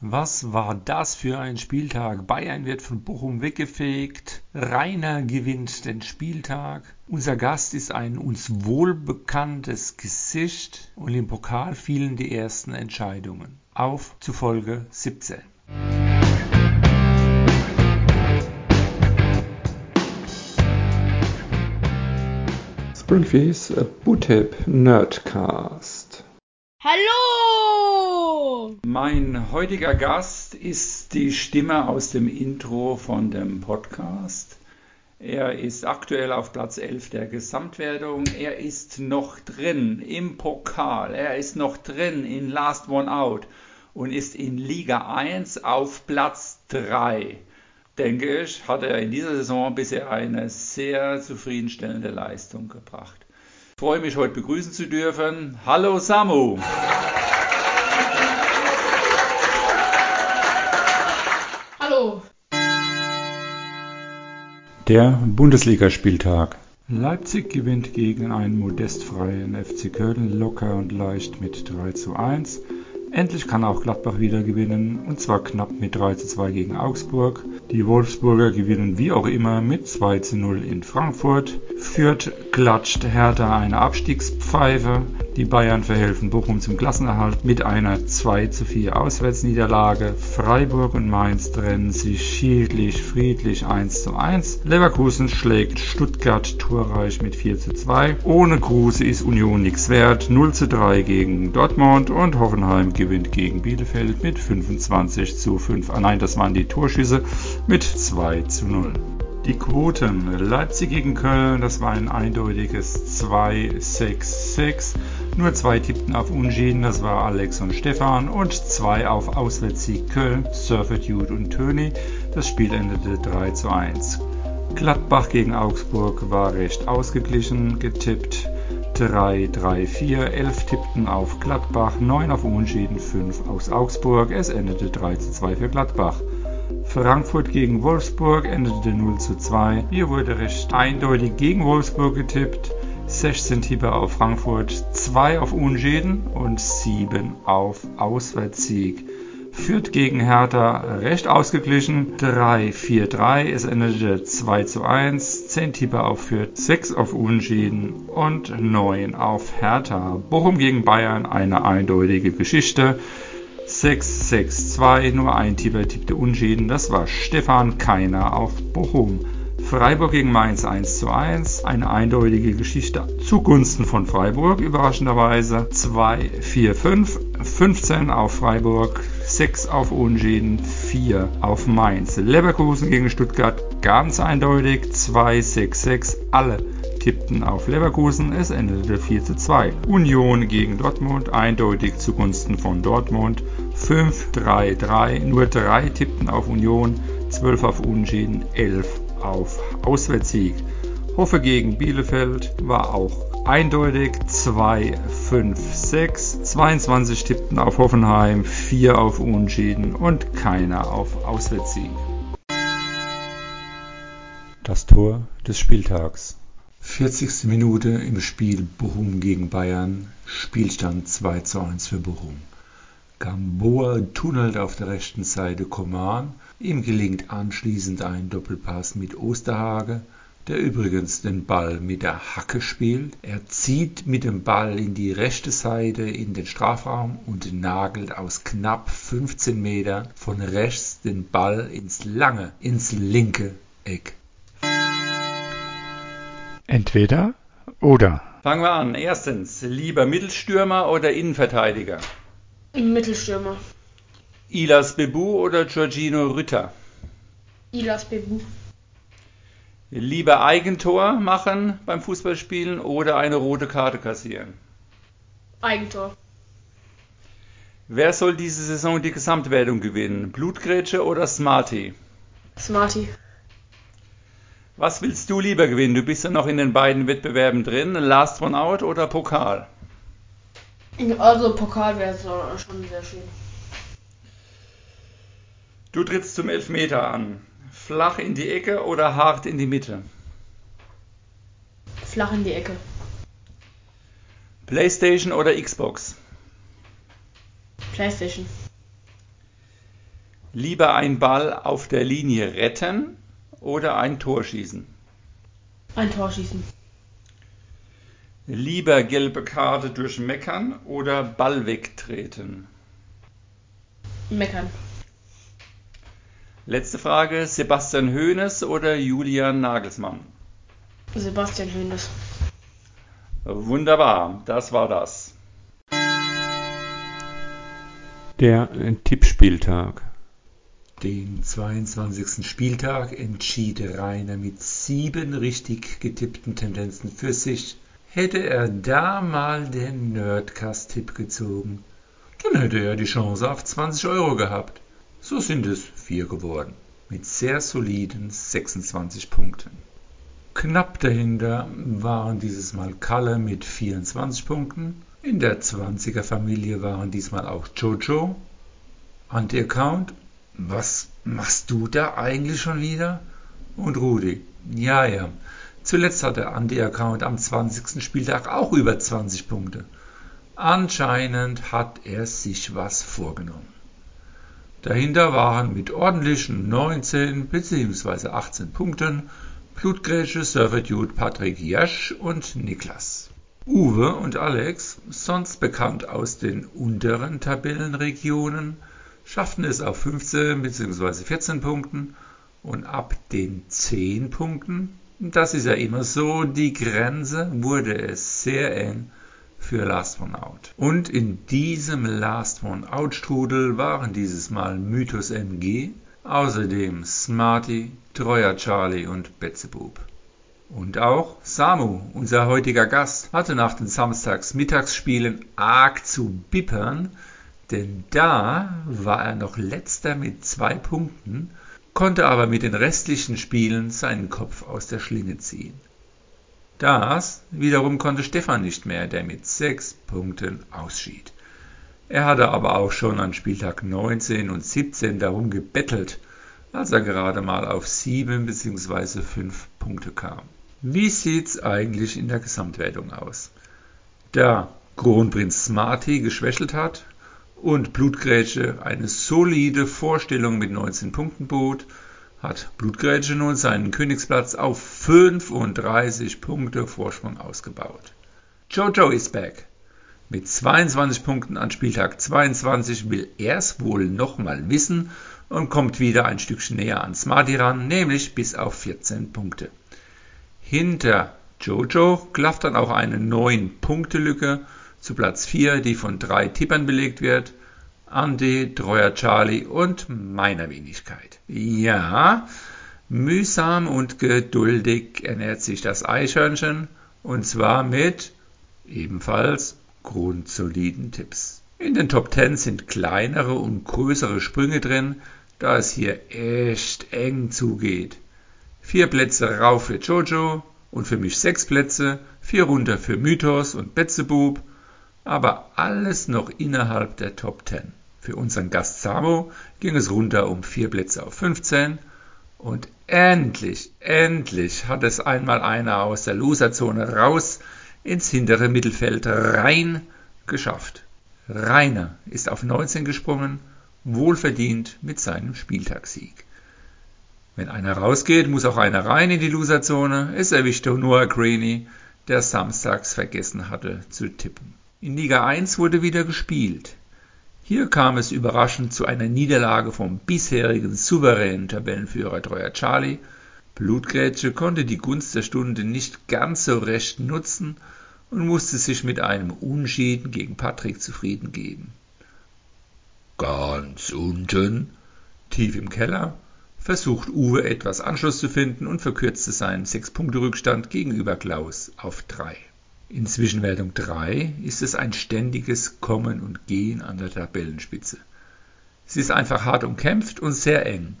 Was war das für ein Spieltag? Bayern wird von Bochum weggefegt. Rainer gewinnt den Spieltag. Unser Gast ist ein uns wohlbekanntes Gesicht und im Pokal fielen die ersten Entscheidungen. Auf zu Folge 17. Springfields Bootip Nerdcast. Hallo! Mein heutiger Gast ist die Stimme aus dem Intro von dem Podcast. Er ist aktuell auf Platz 11 der Gesamtwertung. Er ist noch drin im Pokal. Er ist noch drin in Last One Out und ist in Liga 1 auf Platz 3 denke ich, hat er in dieser Saison bisher eine sehr zufriedenstellende Leistung gebracht. Ich freue mich, heute begrüßen zu dürfen. Hallo Samu! Der Bundesligaspieltag. Leipzig gewinnt gegen einen modestfreien FC Köln locker und leicht mit 3 zu 1. Endlich kann auch Gladbach wieder gewinnen, und zwar knapp mit 3 zu 2 gegen Augsburg. Die Wolfsburger gewinnen wie auch immer mit 2 zu 0 in Frankfurt. Fürth klatscht Hertha eine Abstiegspfeife. Die Bayern verhelfen Bochum zum Klassenerhalt mit einer 2 zu 4 Auswärtsniederlage. Freiburg und Mainz trennen sich schiedlich friedlich 1 zu 1. Leverkusen schlägt Stuttgart torreich mit 4 zu 2. Ohne Kruse ist Union nichts wert. 0 zu 3 gegen Dortmund und Hoffenheim gewinnt gegen Bielefeld mit 25 zu 5. Ah nein, das waren die Torschüsse mit 2 zu 0. Die Quoten. Leipzig gegen Köln, das war ein eindeutiges 2-6-6. Nur zwei tippten auf Unentschieden, das war Alex und Stefan. Und zwei auf Auswärtssieg Köln, Surfer Dude und Töni. Das Spiel endete 3 zu 1. Gladbach gegen Augsburg war recht ausgeglichen, getippt 3, 3, 4, 11 tippten auf Gladbach, 9 auf Unentschieden, 5 aus Augsburg. Es endete 3 zu 2 für Gladbach. Frankfurt gegen Wolfsburg endete 0 zu 2. Hier wurde recht eindeutig gegen Wolfsburg getippt. 16 Tipper auf Frankfurt, 2 auf Unschäden und 7 auf Auswärtssieg. Führt gegen Hertha recht ausgeglichen 3-4-3. Es endete 2 zu 1. 10 Tipper auf Fürth, 6 auf Unschäden und 9 auf Hertha. Bochum gegen Bayern eine eindeutige Geschichte. 6-6-2, nur ein Tipper tippte Unschäden. Das war Stefan Keiner auf Bochum. Freiburg gegen Mainz 1 zu 1. Eine eindeutige Geschichte zugunsten von Freiburg, überraschenderweise. 2, 4, 5. 15 auf Freiburg, 6 auf Unschäden, 4 auf Mainz. Leverkusen gegen Stuttgart ganz eindeutig. 2, 6, 6. Alle tippten auf Leverkusen. Es endete 4 zu 2. Union gegen Dortmund eindeutig zugunsten von Dortmund. 5, 3, 3. Nur 3 tippten auf Union. 12 auf Unschäden, 11 auf Auswärtssieg. Hoffe gegen Bielefeld war auch eindeutig 2, 5, 6. 22 tippten auf Hoffenheim, 4 auf Unentschieden und keiner auf Auswärtssieg. Das Tor des Spieltags. 40. Minute im Spiel Bochum gegen Bayern. Spielstand 2 zu 1 für Bochum. Gamboa tunnelt auf der rechten Seite Coman. Ihm gelingt anschließend ein Doppelpass mit Osterhage, der übrigens den Ball mit der Hacke spielt. Er zieht mit dem Ball in die rechte Seite in den Strafraum und nagelt aus knapp 15 Metern von rechts den Ball ins lange, ins linke Eck. Entweder oder. Fangen wir an. Erstens, lieber Mittelstürmer oder Innenverteidiger? Mittelstürmer. Ilas Bebu oder Giorgino Rütter? Ilas Bebu. Lieber Eigentor machen beim Fußballspielen oder eine rote Karte kassieren? Eigentor. Wer soll diese Saison die Gesamtwertung gewinnen? Blutgrätsche oder Smarty? Smarty. Was willst du lieber gewinnen? Du bist ja noch in den beiden Wettbewerben drin. Last One Out oder Pokal? Also Pokal wäre schon sehr schön. Du trittst zum Elfmeter an. Flach in die Ecke oder hart in die Mitte? Flach in die Ecke. Playstation oder Xbox? Playstation. Lieber ein Ball auf der Linie retten oder ein Tor schießen? Ein Tor schießen. Lieber gelbe Karte durch Meckern oder Ball wegtreten? Meckern. Letzte Frage, Sebastian Hoeneß oder Julian Nagelsmann? Sebastian Hoeneß. Wunderbar, das war das. Der Tippspieltag. Den 22. Spieltag entschied Rainer mit sieben richtig getippten Tendenzen für sich. Hätte er da mal den Nerdcast-Tipp gezogen, dann hätte er die Chance auf 20 Euro gehabt. So sind es vier geworden, mit sehr soliden 26 Punkten. Knapp dahinter waren dieses Mal Kalle mit 24 Punkten. In der 20er Familie waren diesmal auch Jojo. Anti-Account, was machst du da eigentlich schon wieder? Und Rudi, ja, ja. Zuletzt hat der Anti-Account am 20. Spieltag auch über 20 Punkte. Anscheinend hat er sich was vorgenommen. Dahinter waren mit ordentlichen 19 bzw. 18 Punkten Blutgrätsche, Surfer Dude, Patrick Jasch und Niklas. Uwe und Alex, sonst bekannt aus den unteren Tabellenregionen, schafften es auf 15 bzw. 14 Punkten und ab den 10 Punkten, das ist ja immer so die Grenze, wurde es sehr eng für Last One Out. Und in diesem Last One Out Strudel waren dieses Mal Mythos MG, Außerdem Smarty, Treuer Charlie und Betzebub. Und auch Samu, unser heutiger Gast, hatte nach den Samstagsmittagsspielen arg zu bippern, denn da war er noch letzter mit zwei Punkten, konnte aber mit den restlichen Spielen seinen Kopf aus der Schlinge ziehen. Das wiederum konnte Stefan nicht mehr, der mit sechs Punkten ausschied. Er hatte aber auch schon an Spieltag 19 und 17 darum gebettelt, als er gerade mal auf 7 bzw. 5 Punkte kam. Wie sieht's eigentlich in der Gesamtwertung aus? Da Kronprinz Smarty geschwächelt hat und Blutgrätsche eine solide Vorstellung mit 19 Punkten bot, hat Blutgrätsche nun seinen Königsplatz auf 35 Punkte Vorsprung ausgebaut. Jojo is back. Mit 22 Punkten an Spieltag 22 will er's wohl nochmal wissen und kommt wieder ein Stückchen näher an Smarty ran, nämlich bis auf 14 Punkte. Hinter Jojo klafft dann auch eine 9-Punkte-Lücke zu Platz 4, die von drei Tippern belegt wird. Andy, Treuer Charlie und meiner Wenigkeit. Ja, mühsam und geduldig ernährt sich das Eichhörnchen und zwar mit ebenfalls grundsoliden Tipps. In den Top 10 sind kleinere und größere Sprünge drin, da es hier echt eng zugeht. Vier Plätze rauf für Jojo und für mich sechs Plätze, vier runter für Mythos und Betzebub, aber alles noch innerhalb der Top 10. Für unseren Gast Samo ging es runter um vier Plätze auf 15 und endlich, endlich hat es einmal einer aus der Loserzone raus ins hintere Mittelfeld rein geschafft. Rainer ist auf 19 gesprungen, wohlverdient mit seinem Spieltagssieg. Wenn einer rausgeht, muss auch einer rein in die Loserzone. Es erwischte Noah Greeny, der samstags vergessen hatte zu tippen. In Liga 1 wurde wieder gespielt. Hier kam es überraschend zu einer Niederlage vom bisherigen souveränen Tabellenführer Treuer Charlie. Blutgrätsche konnte die Gunst der Stunde nicht ganz so recht nutzen und musste sich mit einem Unschieden gegen Patrick zufrieden geben. Ganz unten, tief im Keller, versucht Uwe etwas Anschluss zu finden und verkürzte seinen Sechs-Punkte-Rückstand gegenüber Klaus auf drei. In Zwischenwertung 3 ist es ein ständiges Kommen und Gehen an der Tabellenspitze. Es ist einfach hart umkämpft und sehr eng.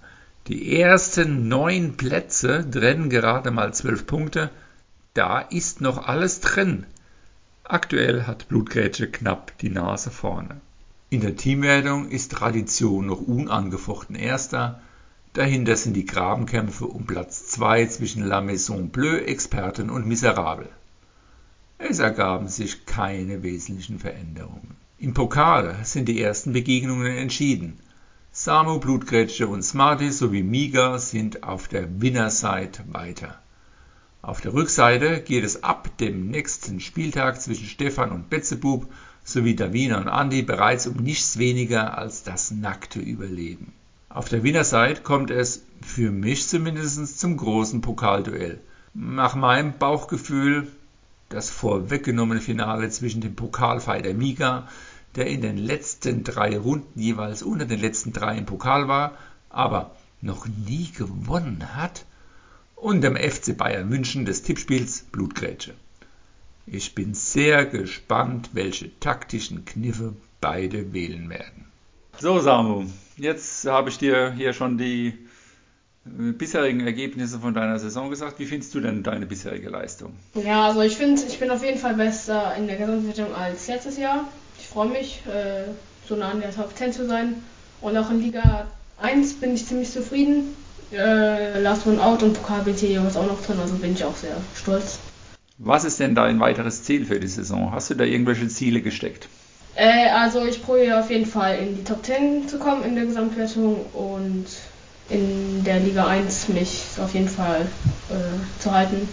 Die ersten neun Plätze trennen gerade mal zwölf Punkte. Da ist noch alles drin. Aktuell hat Blutgrätsche knapp die Nase vorne. In der Teamwertung ist Tradition noch unangefochten Erster. Dahinter sind die Grabenkämpfe um Platz 2 zwischen La Maison Bleue, Experten und Miserable. Es ergaben sich keine wesentlichen Veränderungen. Im Pokal sind die ersten Begegnungen entschieden. Samu, Blutgrätsche und Smarty sowie Miga sind auf der Winnerseite weiter. Auf der Rückseite geht es ab dem nächsten Spieltag zwischen Stefan und Betzebub sowie Davina und Andi bereits um nichts weniger als das nackte Überleben. Auf der Winnerseite kommt es, für mich zumindest, zum großen Pokalduell. Nach meinem Bauchgefühl das vorweggenommene Finale zwischen dem Pokalfighter Miga der in den letzten drei Runden jeweils unter den letzten drei im Pokal war, aber noch nie gewonnen hat, und dem FC Bayern München des Tippspiels Blutgrätsche. Ich bin sehr gespannt, welche taktischen Kniffe beide wählen werden. So, Samu, jetzt habe ich dir hier schon die bisherigen Ergebnisse von deiner Saison gesagt. Wie findest du denn deine bisherige Leistung? Ja, also ich finde, ich bin auf jeden Fall besser in der Gesamtwertung als letztes Jahr freue mich, äh, so nah an der Top 10 zu sein. Und auch in Liga 1 bin ich ziemlich zufrieden. Äh, Last One Out und Pokal BT ist auch noch drin, also bin ich auch sehr stolz. Was ist denn dein weiteres Ziel für die Saison? Hast du da irgendwelche Ziele gesteckt? Äh, also ich probiere auf jeden Fall in die Top 10 zu kommen in der Gesamtwertung und in der Liga 1 mich auf jeden Fall äh, zu halten.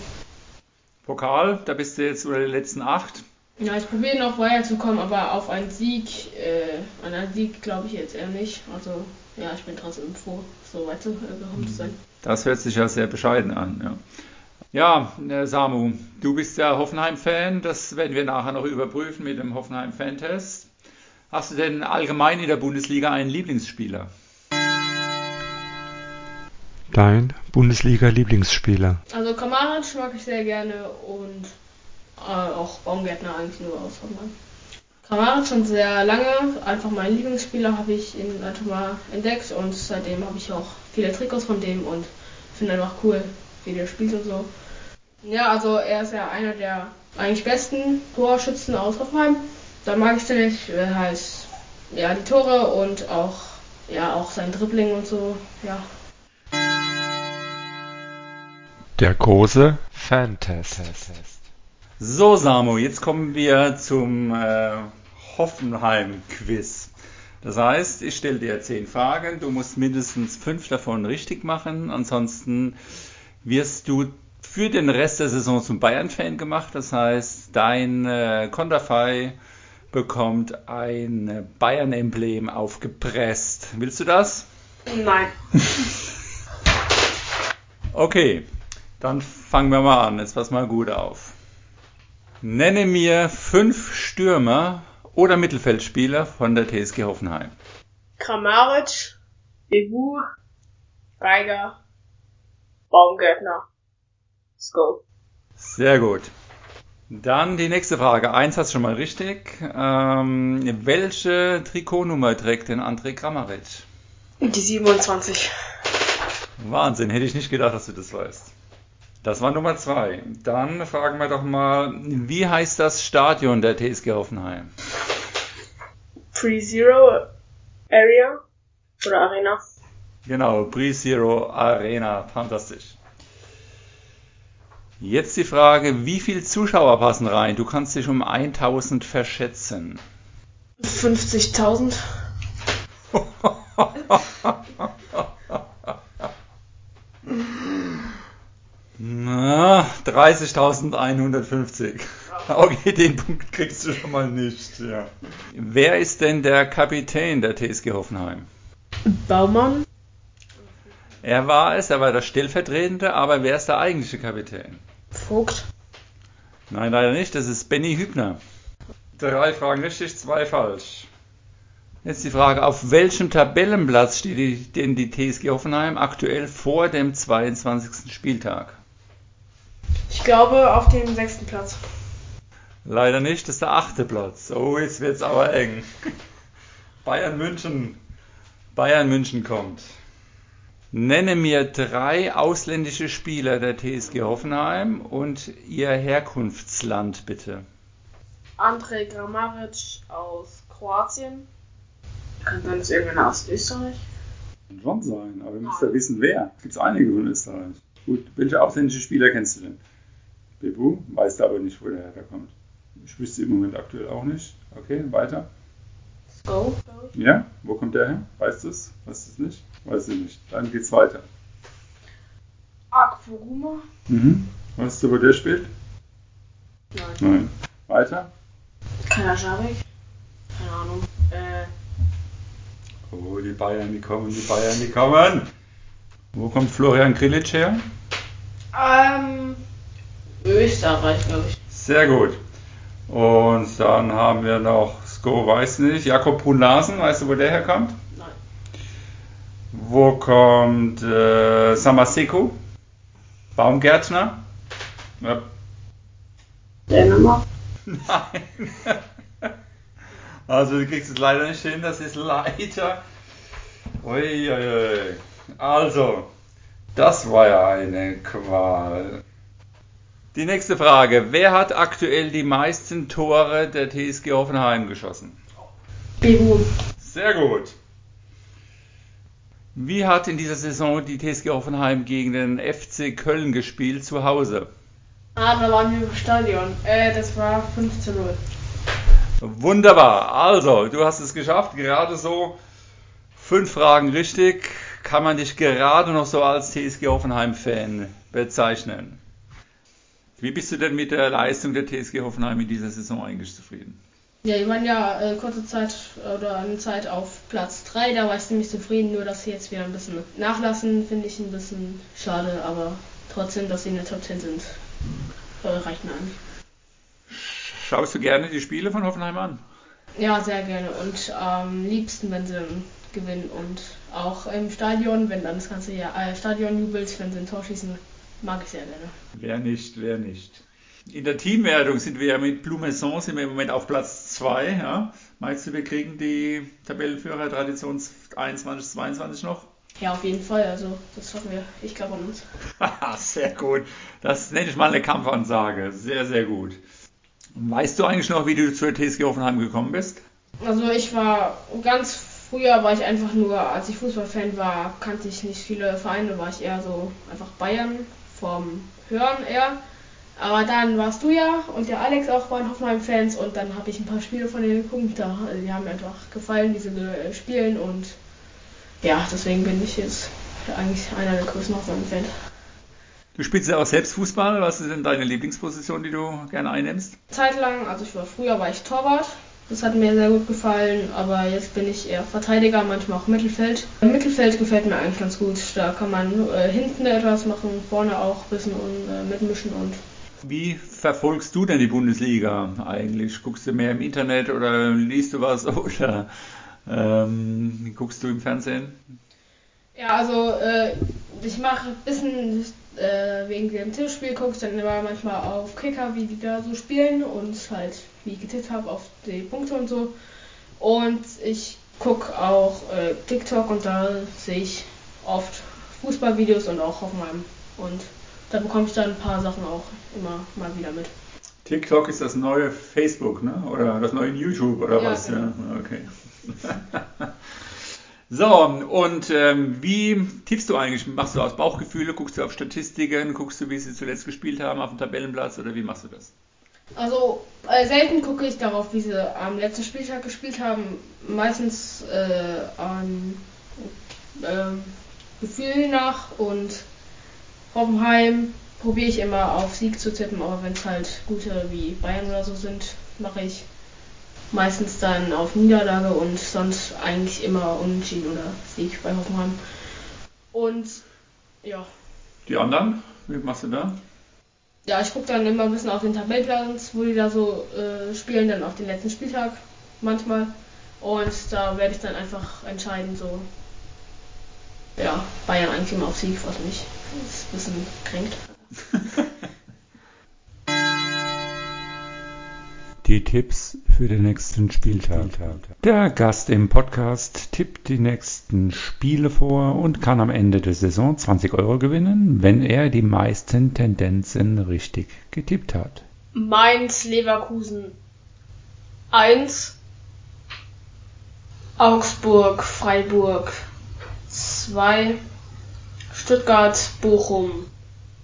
Pokal, da bist du jetzt unter den letzten acht. Ja, ich probiere noch weiterzukommen, aber auf einen Sieg, äh, an einen Sieg glaube ich jetzt eher nicht. Also ja, ich bin trotzdem froh, so weit gekommen zu sein. Das hört sich ja sehr bescheiden an, ja. Ja, äh, Samu, du bist ja Hoffenheim-Fan, das werden wir nachher noch überprüfen mit dem Hoffenheim-Fan-Test. Hast du denn allgemein in der Bundesliga einen Lieblingsspieler? Dein Bundesliga-Lieblingsspieler? Also Kamaric mag ich sehr gerne und äh, auch Baumgärtner eigentlich nur aus Hoffenheim. Kramaric schon sehr lange, einfach mein Lieblingsspieler, habe ich ihn einfach entdeckt und seitdem habe ich auch viele Trikots von dem und finde einfach cool, wie der spielt und so. Ja, also er ist ja einer der eigentlich besten Torschützen aus Hoffenheim. Da mag ich nicht, er heißt ja die Tore und auch ja auch sein Dribbling und so, ja. Der große Fantest. So, Samu, jetzt kommen wir zum äh, Hoffenheim-Quiz. Das heißt, ich stelle dir zehn Fragen, du musst mindestens fünf davon richtig machen, ansonsten wirst du für den Rest der Saison zum Bayern-Fan gemacht. Das heißt, dein äh, Konterfei bekommt ein Bayern-Emblem aufgepresst. Willst du das? Nein. okay, dann fangen wir mal an. Jetzt pass mal gut auf. Nenne mir fünf Stürmer oder Mittelfeldspieler von der TSG Hoffenheim. Kramaric, Bebu, Geiger, Baumgärtner. Let's go. Sehr gut. Dann die nächste Frage. Eins hast du schon mal richtig. Ähm, welche Trikotnummer trägt denn André Kramaric? Die 27. Wahnsinn, hätte ich nicht gedacht, dass du das weißt. Das war Nummer zwei. Dann fragen wir doch mal, wie heißt das Stadion der TSG Hoffenheim? Pre-Zero Area oder Arena? Genau, Pre-Zero Arena. Fantastisch. Jetzt die Frage, wie viele Zuschauer passen rein? Du kannst dich um 1000 verschätzen. 50.000. 30.150. Okay, den Punkt kriegst du schon mal nicht. Ja. Wer ist denn der Kapitän der TSG Hoffenheim? Baumann. Er war es, er war der Stellvertretende, aber wer ist der eigentliche Kapitän? Vogt. Nein, leider nicht, das ist Benny Hübner. Drei Fragen richtig, zwei falsch. Jetzt die Frage, auf welchem Tabellenplatz steht die, denn die TSG Hoffenheim aktuell vor dem 22. Spieltag? Ich glaube auf dem sechsten Platz. Leider nicht, das ist der achte Platz. Oh, jetzt wird's aber eng. Bayern München. Bayern München kommt. Nenne mir drei ausländische Spieler der TSG Hoffenheim und ihr Herkunftsland bitte. André Gramaric aus Kroatien. Kann sein, dass irgendeiner aus Österreich? Kann schon sein, aber wir müssen ja wissen, wer. Es gibt einige von Österreich. Gut, welche ausländische Spieler kennst du denn? Bebu, weißt aber nicht, wo der herkommt. Ich wüsste im Moment aktuell auch nicht. Okay, weiter. Go. Ja? Wo kommt der her? Weißt du es? Weißt du es nicht? Weiß ich nicht. Dann geht's weiter. Aquaruma. Mhm. Weißt du, wo der spielt? Nein. Nein. Weiter? Kalajabek. Keine Ahnung. Äh, Oh, die Bayern, die kommen, die Bayern, die kommen. Wo kommt Florian Grillitsch her? ähm, Österreich, glaube ich. Sehr gut. Und dann haben wir noch, Sko weiß nicht, Jakob Brun-Larsen, weißt du, wo der herkommt? Nein. Wo kommt äh, Samaseko? Baumgärtner? Ja. Dänemark. Nein. Also du kriegst es leider nicht hin, das ist leider. Uiuiui. Also, das war ja eine Qual. Die nächste Frage. Wer hat aktuell die meisten Tore der TSG Hoffenheim geschossen? Bebu. Sehr gut. Wie hat in dieser Saison die TSG Hoffenheim gegen den FC Köln gespielt zu Hause? Ah, da waren wir im Stadion. Äh, das war 5 zu 0. Wunderbar. Also, du hast es geschafft. Gerade so fünf Fragen richtig. Kann man dich gerade noch so als TSG Hoffenheim-Fan bezeichnen? Wie bist du denn mit der Leistung der TSG Hoffenheim in dieser Saison eigentlich zufrieden? Ja, die waren ja äh, kurze Zeit oder eine Zeit auf Platz 3, da war ich ziemlich zufrieden, nur dass sie jetzt wieder ein bisschen nachlassen, finde ich ein bisschen schade, aber trotzdem, dass sie in der Top 10 sind, äh, reicht mir eigentlich. Schaust du gerne die Spiele von Hoffenheim an? Ja, sehr gerne und am liebsten, wenn sie gewinnen und auch im Stadion, wenn dann das ganze Jahr, äh, Stadion jubelt, wenn sie ein Tor schießen, mag ich sehr gerne. Wer nicht, wer nicht. In der Teamwertung sind wir ja mit Blumenson sind wir im Moment auf Platz 2. Ja? Meinst du, wir kriegen die Tabellenführer Tradition 21, 22 noch? Ja, auf jeden Fall, also das hoffen wir. Ich glaube an uns. Sehr gut. Das nenne ich mal eine Kampfansage. Sehr, sehr gut. Weißt du eigentlich noch, wie du zur TSG Hoffenheim gekommen bist? Also ich war ganz früher war ich einfach nur, als ich Fußballfan war, kannte ich nicht viele Vereine, war ich eher so einfach Bayern vom Hören eher. Aber dann warst du ja und der Alex auch waren Hoffenheim-Fans und dann habe ich ein paar Spiele von denen geguckt. Da, also die haben mir einfach gefallen, diese äh, Spielen und ja, deswegen bin ich jetzt eigentlich einer der größten Hoffenheim-Fans. Du spielst ja auch selbst Fußball. Was ist denn deine Lieblingsposition, die du gerne einnimmst? Zeitlang, also ich war früher war ich Torwart. Das hat mir sehr gut gefallen, aber jetzt bin ich eher Verteidiger, manchmal auch Mittelfeld. Im Mittelfeld gefällt mir eigentlich ganz gut. Da kann man äh, hinten etwas machen, vorne auch ein bisschen und, äh, mitmischen und Wie verfolgst du denn die Bundesliga eigentlich? Guckst du mehr im Internet oder liest du was oder ähm, guckst du im Fernsehen? Ja, also äh, ich mache ein bisschen äh, wegen dem Tippspiel, gucke dann immer manchmal auf Kicker, wie die da so spielen und halt, getippt habe, auf die Punkte und so. Und ich gucke auch äh, TikTok und da sehe ich oft Fußballvideos und auch Hoffenheim. Und da bekomme ich dann ein paar Sachen auch immer mal wieder mit. TikTok ist das neue Facebook, ne? Oder das neue YouTube oder Ja, was? genau. Ja, okay. so, und ähm, wie tippst du eigentlich? Machst du aus Bauchgefühle, guckst du auf Statistiken, guckst du, wie sie zuletzt gespielt haben auf dem Tabellenplatz oder wie machst du das? Also äh, selten gucke ich darauf, wie sie am letzten Spieltag gespielt haben. Meistens äh, an ähm, Gefühl nach und Hoffenheim probiere ich immer auf Sieg zu tippen, aber wenn es halt gute wie Bayern oder so sind, mache ich meistens dann auf Niederlage und sonst eigentlich immer Unentschieden oder Sieg bei Hoffenheim. Und ja, Die anderen? Wie machst du da? Ja, ich gucke dann immer ein bisschen auf den Tabellenplatz, wo die da so äh, spielen, dann auf den letzten Spieltag manchmal. Und da werde ich dann einfach entscheiden, so. Ja, Bayern eigentlich immer auf Sieg, was mich ein bisschen kränkt. Die Tipps für den nächsten Spieltag. Der Gast im Podcast tippt die nächsten Spiele vor und kann am Ende der Saison 20 Euro gewinnen, wenn er die meisten Tendenzen richtig getippt hat. Mainz, Leverkusen 1. Augsburg, Freiburg 2. Stuttgart, Bochum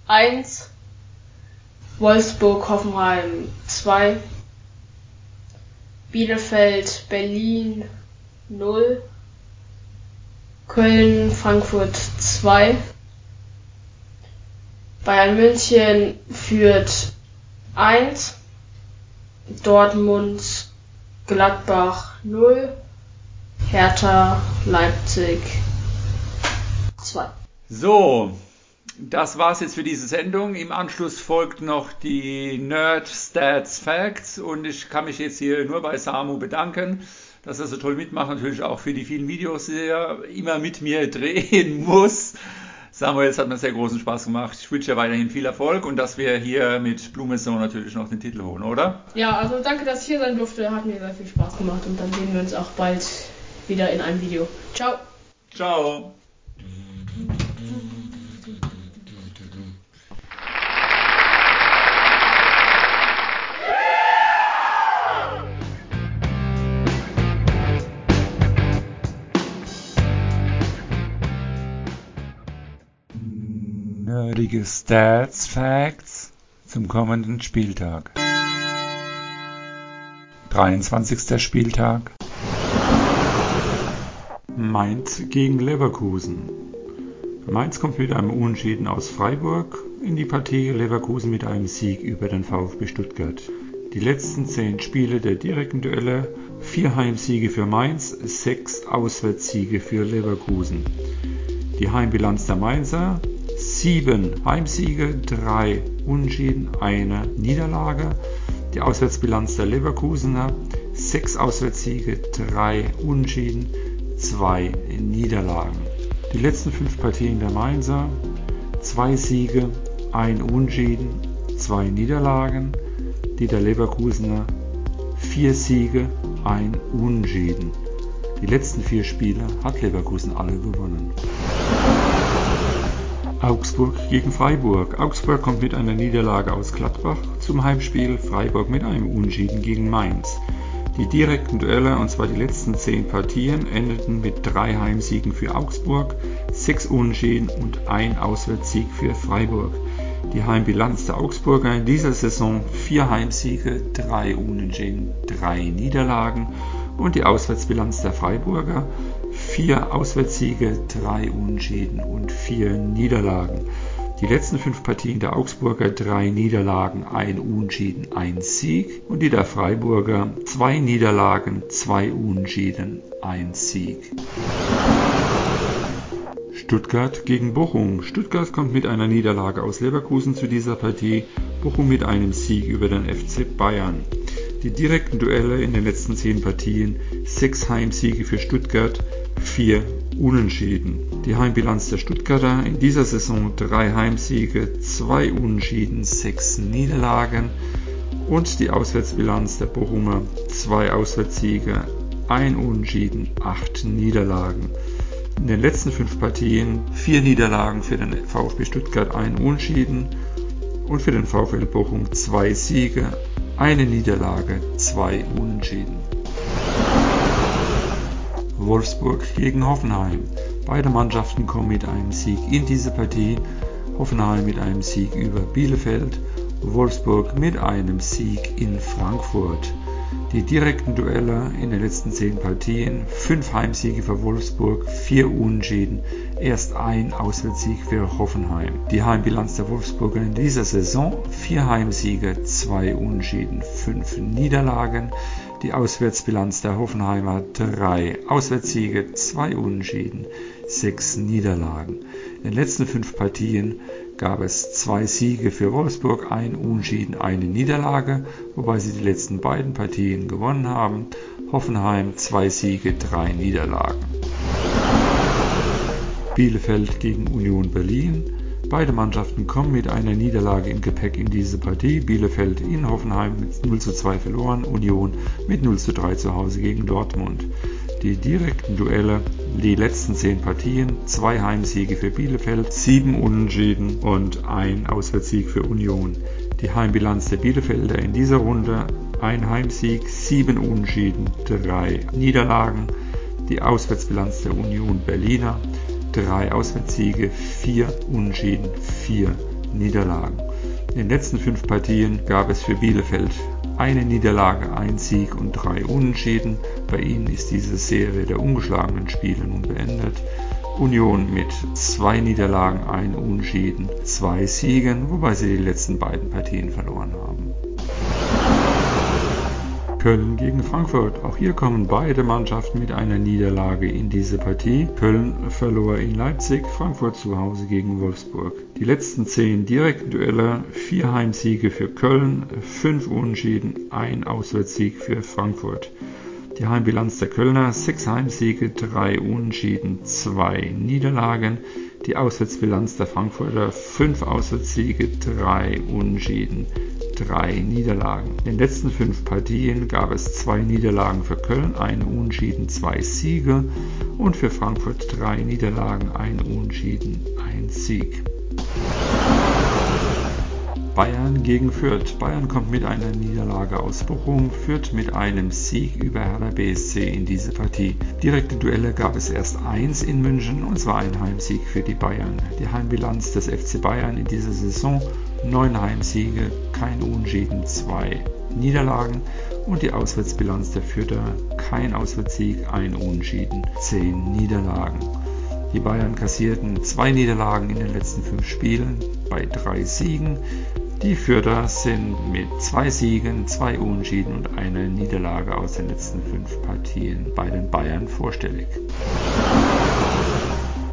1. Wolfsburg, Hoffenheim 2. Bielefeld, Berlin 0. Köln, Frankfurt 2. Bayern München führt 1. Dortmund, Gladbach 0. Hertha, Leipzig 2. So, das war's jetzt für diese Sendung. Im Anschluss folgt noch die Nerd Stats Facts und ich kann mich jetzt hier nur bei Samu bedanken, dass er so toll mitmacht. Natürlich auch für die vielen Videos, die er immer mit mir drehen muss. Samuel, es hat mir sehr großen Spaß gemacht. Ich wünsche dir weiterhin viel Erfolg und dass wir hier mit Blumensohn natürlich noch den Titel holen, oder? Ja, also danke, dass ich hier sein durfte. Hat mir sehr viel Spaß gemacht und dann sehen wir uns auch bald wieder in einem Video. Ciao. Ciao. Nerdige Stats Facts zum kommenden Spieltag. 23. Spieltag. Mainz gegen Leverkusen. Mainz kommt mit einem Unentschieden aus Freiburg in die Partie Leverkusen mit einem Sieg über den VfB Stuttgart. Die letzten zehn Spiele der direkten Duelle, vier Heimsiege für Mainz, sechs Auswärtssiege für Leverkusen. Die Heimbilanz der Mainzer sieben Heimsiege, drei Unentschieden, eine Niederlage. Die Auswärtsbilanz der Leverkusener sechs Auswärtssiege, drei Unentschieden, zwei Niederlagen. Die letzten fünf Partien der Mainzer zwei Siege, ein Unentschieden, zwei Niederlagen. Die der Leverkusener vier Siege, ein Unentschieden. Die letzten vier Spiele hat Leverkusen alle gewonnen. Augsburg gegen Freiburg. Augsburg kommt mit einer Niederlage aus Gladbach zum Heimspiel, Freiburg mit einem Unschieden gegen Mainz. Die direkten Duelle, und zwar die letzten zehn Partien, endeten mit drei Heimsiegen für Augsburg, sechs Unentschieden und ein Auswärtssieg für Freiburg. Die Heimbilanz der Augsburger in dieser Saison vier Heimsiege, drei Unentschieden, drei Niederlagen und die Auswärtsbilanz der Freiburger vier Auswärtssiege, drei Unentschieden und vier Niederlagen. Die letzten fünf Partien der Augsburger drei Niederlagen, ein Unentschieden, ein Sieg und die der Freiburger zwei Niederlagen, zwei Unentschieden, ein Sieg. Stuttgart gegen Bochum. Stuttgart kommt mit einer Niederlage aus Leverkusen zu dieser Partie, Bochum mit einem Sieg über den FC Bayern. Die direkten Duelle in den letzten zehn Partien, sechs Heimsiege für Stuttgart, vier Unentschieden. Die Heimbilanz der Stuttgarter in dieser Saison drei Heimsiege, zwei Unentschieden, sechs Niederlagen und die Auswärtsbilanz der Bochumer zwei Auswärtssiege, ein Unentschieden, acht Niederlagen. In den letzten fünf Partien vier Niederlagen für den VfB Stuttgart, ein Unentschieden und für den VfL Bochum zwei Siege, eine Niederlage, zwei Unentschieden. Wolfsburg gegen Hoffenheim. Beide Mannschaften kommen mit einem Sieg in diese Partie. Hoffenheim mit einem Sieg über Bielefeld, Wolfsburg mit einem Sieg in Frankfurt. Die direkten Duelle in den letzten zehn Partien, fünf Heimsiege für Wolfsburg, vier Unentschieden, erst ein Auswärtssieg für Hoffenheim. Die Heimbilanz der Wolfsburger in dieser Saison, vier Heimsiege, zwei Unentschieden, fünf Niederlagen. Die Auswärtsbilanz der Hoffenheimer drei Auswärtssiege, zwei Unentschieden, sechs Niederlagen. In den letzten fünf Partien gab es zwei Siege für Wolfsburg, ein Unentschieden, eine Niederlage, wobei sie die letzten beiden Partien gewonnen haben. Hoffenheim zwei Siege, drei Niederlagen. Bielefeld gegen Union Berlin Beide Mannschaften kommen mit einer Niederlage im Gepäck in diese Partie. Bielefeld in Hoffenheim mit 0 zu 2 verloren, Union mit 0 zu 3 zu Hause gegen Dortmund. Die direkten Duelle, die letzten 10 Partien, zwei Heimsiege für Bielefeld, sieben Unentschieden und ein Auswärtssieg für Union. Die Heimbilanz der Bielefelder in dieser Runde, ein Heimsieg, sieben Unentschieden, drei Niederlagen. Die Auswärtsbilanz der Union Berliner, drei Auswärtssiege, vier Unentschieden, vier Niederlagen. In den letzten fünf Partien gab es für Bielefeld eine Niederlage, ein Sieg und drei Unentschieden. Bei ihnen ist diese Serie der ungeschlagenen Spiele nun beendet. Union mit zwei Niederlagen, ein Unentschieden, zwei Siegen, wobei sie die letzten beiden Partien verloren haben. Köln gegen Frankfurt. Auch hier kommen beide Mannschaften mit einer Niederlage in diese Partie. Köln verlor in Leipzig, Frankfurt zu Hause gegen Wolfsburg. Die letzten zehn direkten Duelle, vier Heimsiege für Köln, fünf Unentschieden, ein Auswärtssieg für Frankfurt. Die Heimbilanz der Kölner, sechs Heimsiege, drei Unentschieden, zwei Niederlagen. Die Auswärtsbilanz der Frankfurter, fünf Auswärtssiege, drei Unentschieden, drei Niederlagen. In den letzten fünf Partien gab es zwei Niederlagen für Köln, eine Unentschieden, zwei Siege und für Frankfurt drei Niederlagen, ein Unentschieden, ein Sieg. Bayern gegen Fürth. Bayern kommt mit einer Niederlage aus Bochum, Fürth mit einem Sieg über Hertha BSC in diese Partie. Direkte Duelle gab es erst eins in München und zwar ein Heimsieg für die Bayern. Die Heimbilanz des FC Bayern in dieser Saison neun Heimsiege, kein Unentschieden, zwei Niederlagen und die Auswärtsbilanz der Fürther kein Auswärtssieg, ein Unentschieden, zehn Niederlagen. Die Bayern kassierten zwei Niederlagen in den letzten fünf Spielen bei drei Siegen. Die Fürther sind mit zwei Siegen, zwei Unentschieden und einer Niederlage aus den letzten fünf Partien bei den Bayern vorstellig.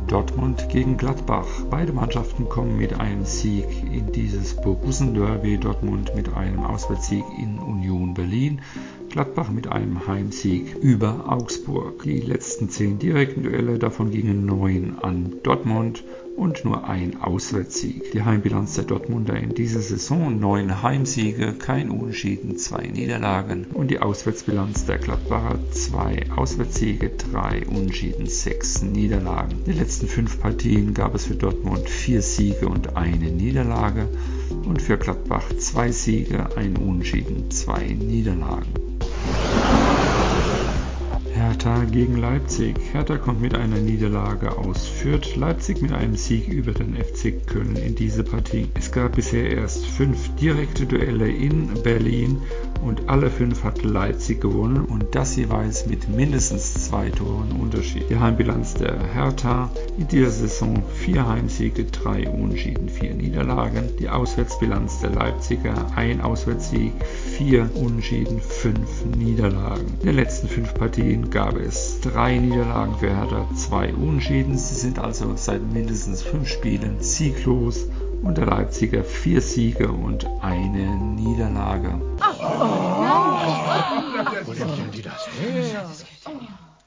Dortmund gegen Gladbach. Beide Mannschaften kommen mit einem Sieg in dieses Borussen-Derby. Dortmund mit einem Auswärtssieg in Union Berlin. Gladbach mit einem Heimsieg über Augsburg. Die letzten zehn direkten Duelle, davon gingen neun an Dortmund und nur ein Auswärtssieg. Die Heimbilanz der Dortmunder in dieser Saison neun Heimsiege, kein Unentschieden, zwei Niederlagen und die Auswärtsbilanz der Gladbacher zwei Auswärtssiege, drei Unentschieden, sechs Niederlagen. In den letzten fünf Partien gab es für Dortmund vier Siege und eine Niederlage und für Gladbach zwei Siege, ein Unentschieden, zwei Niederlagen. Hertha gegen Leipzig. Hertha kommt mit einer Niederlage aus Fürth, Leipzig mit einem Sieg über den FC Köln in diese Partie. Es gab bisher erst fünf direkte Duelle in Berlin und alle fünf hat Leipzig gewonnen und das jeweils mit mindestens zwei Toren Unterschied. Die Heimbilanz der Hertha in dieser Saison vier Heimsiege, drei Unentschieden, vier Niederlagen. Die Auswärtsbilanz der Leipziger ein Auswärtssieg, vier Unentschieden, fünf Niederlagen. In den letzten fünf Partien gab es drei Niederlagen für Hertha, zwei Unentschieden. Sie sind also seit mindestens fünf Spielen sieglos und der Leipziger vier Siege und eine Niederlage. Oh. Oh. Wo nimmt denn die das her?